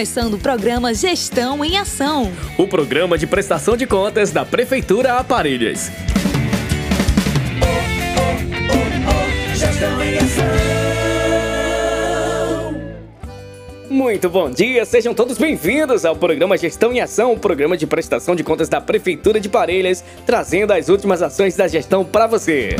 começando o programa Gestão em Ação. O programa de prestação de contas da Prefeitura Aparelhas. Muito bom dia, sejam todos bem-vindos ao programa Gestão em Ação, o programa de prestação de contas da Prefeitura de Parelhas, trazendo as últimas ações da gestão para você.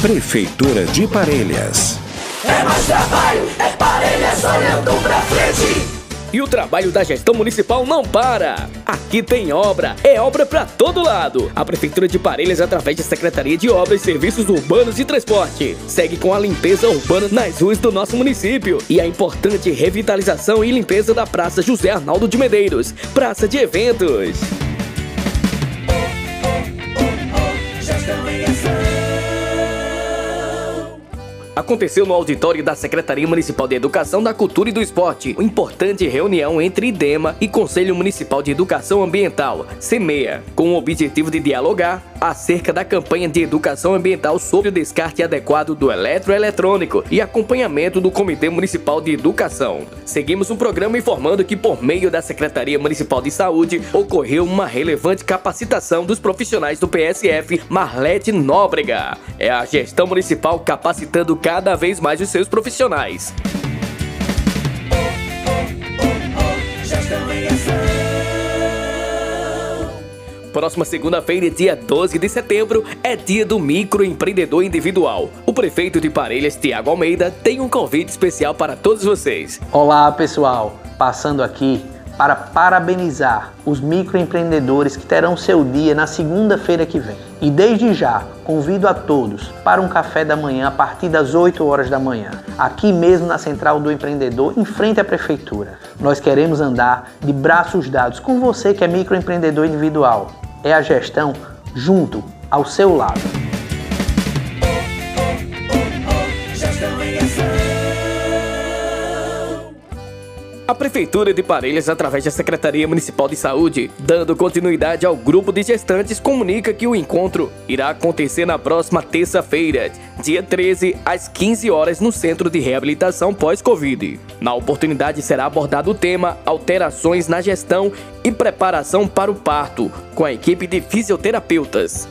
Prefeitura de Parelhas. É mais trabalho, é Parelhas olhando pra frente. E o trabalho da gestão municipal não para. Aqui tem obra, é obra para todo lado. A Prefeitura de Parelhas, através da Secretaria de Obras, Serviços Urbanos e Transporte, segue com a limpeza urbana nas ruas do nosso município e a importante revitalização e limpeza da Praça José Arnaldo de Medeiros, praça de eventos. Aconteceu no auditório da Secretaria Municipal de Educação da Cultura e do Esporte, uma importante reunião entre IDEMA e Conselho Municipal de Educação Ambiental, CEMEA, com o objetivo de dialogar acerca da campanha de educação ambiental sobre o descarte adequado do eletroeletrônico e acompanhamento do Comitê Municipal de Educação. Seguimos um programa informando que, por meio da Secretaria Municipal de Saúde, ocorreu uma relevante capacitação dos profissionais do PSF Marlete Nóbrega. É a gestão municipal capacitando cada vez mais os seus profissionais. Próxima segunda-feira, dia 12 de setembro, é dia do microempreendedor individual. O prefeito de Parelhas, Tiago Almeida, tem um convite especial para todos vocês. Olá, pessoal. Passando aqui para parabenizar os microempreendedores que terão seu dia na segunda-feira que vem. E desde já, convido a todos para um café da manhã a partir das 8 horas da manhã, aqui mesmo na Central do Empreendedor, em frente à Prefeitura. Nós queremos andar de braços dados com você que é microempreendedor individual. É a gestão junto ao seu lado. A Prefeitura de Parelhas, através da Secretaria Municipal de Saúde, dando continuidade ao grupo de gestantes, comunica que o encontro irá acontecer na próxima terça-feira, dia 13, às 15 horas, no Centro de Reabilitação Pós-Covid. Na oportunidade será abordado o tema Alterações na Gestão e Preparação para o Parto, com a equipe de fisioterapeutas.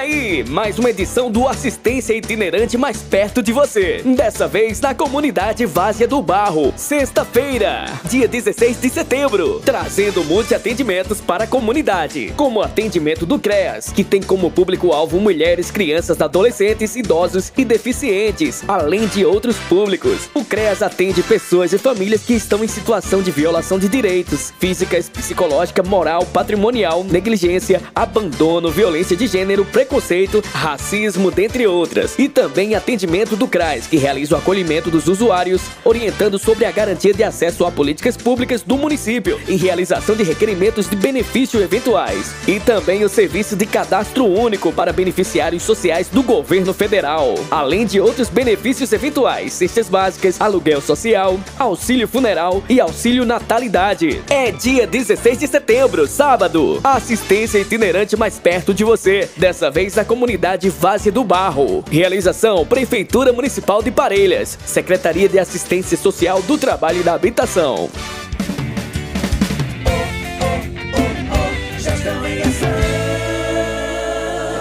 Aí, mais uma edição do Assistência Itinerante mais perto de você. Dessa vez na comunidade Várzea do Barro, sexta-feira, dia 16 de setembro, trazendo muitos atendimentos para a comunidade, como atendimento do CREAS, que tem como público-alvo mulheres, crianças, adolescentes, idosos e deficientes, além de outros públicos. O CREAS atende pessoas e famílias que estão em situação de violação de direitos físicas, psicológica, moral, patrimonial, negligência, abandono, violência de gênero gênero, preconceito, racismo, dentre outras. E também atendimento do CRAS, que realiza o acolhimento dos usuários, orientando sobre a garantia de acesso a políticas públicas do município e realização de requerimentos de benefício eventuais. E também o serviço de cadastro único para beneficiários sociais do governo federal, além de outros benefícios eventuais, cestas básicas, aluguel social, auxílio funeral e auxílio natalidade. É dia 16 de setembro, sábado. Assistência itinerante mais perto de você dessa vez comunidade Vase do Barro. Realização: Prefeitura Municipal de Parelhas, Secretaria de Assistência Social do Trabalho e da Habitação.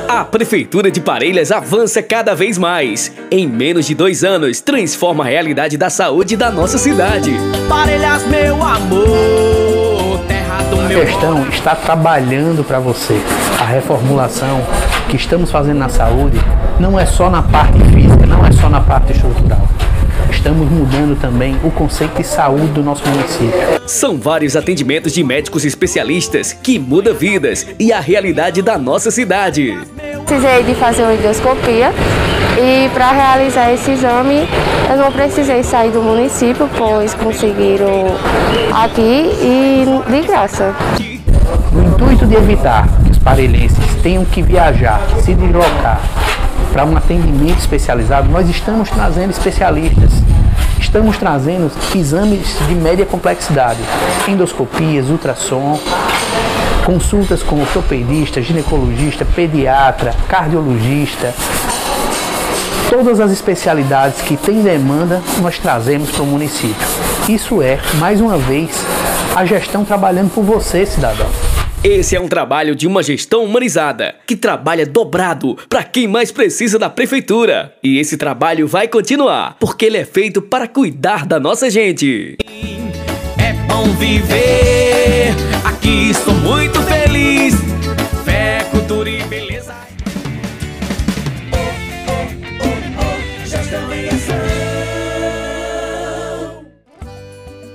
A Prefeitura de Parelhas avança cada vez mais. Em menos de dois anos, transforma a realidade da saúde da nossa cidade. Parelhas, meu amor, gestão está trabalhando para você. A reformulação que estamos fazendo na saúde não é só na parte física, não é só na parte estrutural estamos mudando também o conceito de saúde do nosso município. São vários atendimentos de médicos especialistas que mudam vidas e a realidade da nossa cidade. Precisei de fazer uma endoscopia e para realizar esse exame eu não precisei sair do município, pois conseguiram aqui e de graça. No intuito de evitar que os parelhenses tenham que viajar, se deslocar para um atendimento especializado, nós estamos trazendo especialistas. Estamos trazendo exames de média complexidade, endoscopias, ultrassom, consultas com ortopedista, ginecologista, pediatra, cardiologista. Todas as especialidades que têm demanda, nós trazemos para o município. Isso é, mais uma vez, a gestão trabalhando por você, cidadão. Esse é um trabalho de uma gestão humanizada, que trabalha dobrado para quem mais precisa da prefeitura. E esse trabalho vai continuar, porque ele é feito para cuidar da nossa gente. Bom viver, aqui sou muito feliz.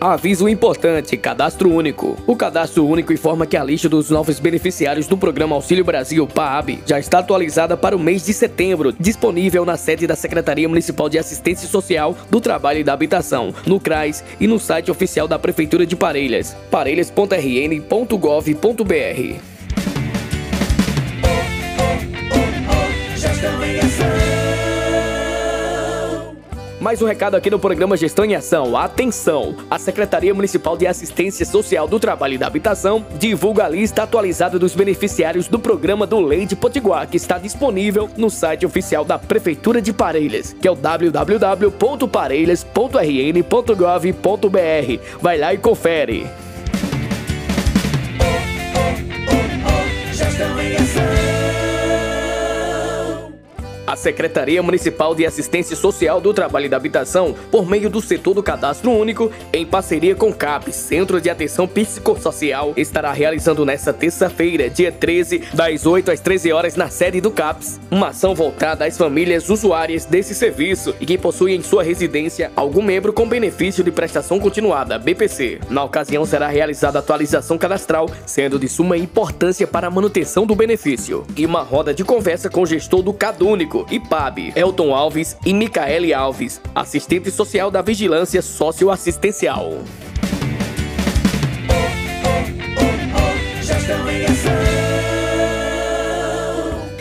Aviso importante: cadastro único. O cadastro único informa que a lista dos novos beneficiários do programa Auxílio Brasil PAB já está atualizada para o mês de setembro, disponível na sede da Secretaria Municipal de Assistência Social do Trabalho e da Habitação, no CRAS e no site oficial da Prefeitura de Parelhas, parelhas.rn.gov.br. Mais um recado aqui no programa Gestão em Ação. Atenção! A Secretaria Municipal de Assistência Social do Trabalho e da Habitação divulga a lista atualizada dos beneficiários do programa do Leite Potiguar, que está disponível no site oficial da Prefeitura de Parelhas, que é o www.parelhas.rn.gov.br. Vai lá e confere. A Secretaria Municipal de Assistência Social do Trabalho e da Habitação, por meio do setor do Cadastro Único, em parceria com o CAPES, Centro de Atenção Psicossocial, estará realizando nesta terça-feira, dia 13, das 8 às 13 horas, na sede do CAPES, uma ação voltada às famílias usuárias desse serviço e que possuem em sua residência algum membro com benefício de prestação continuada, BPC. Na ocasião, será realizada atualização cadastral, sendo de suma importância para a manutenção do benefício. E uma roda de conversa com o gestor do CadÚnico e PAB, Elton Alves e Micaele Alves, assistente social da Vigilância Socioassistencial.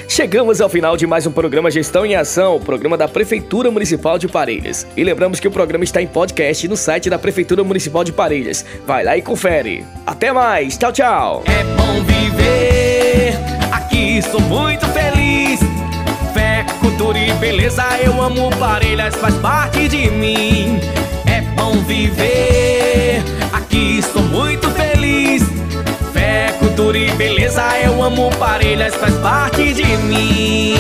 Chegamos ao final de mais um programa Gestão em Ação, programa da Prefeitura Municipal de Parelhas. E lembramos que o programa está em podcast no site da Prefeitura Municipal de Parelhas. Vai lá e confere. Até mais, tchau, tchau. É bom viver, aqui sou muito feliz. Cultura e beleza, eu amo Parelhas, faz parte de mim. É bom viver, aqui sou muito feliz. Fé, cultura e beleza, eu amo Parelhas, faz parte de mim.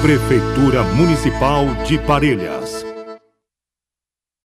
Prefeitura Municipal de Parelhas.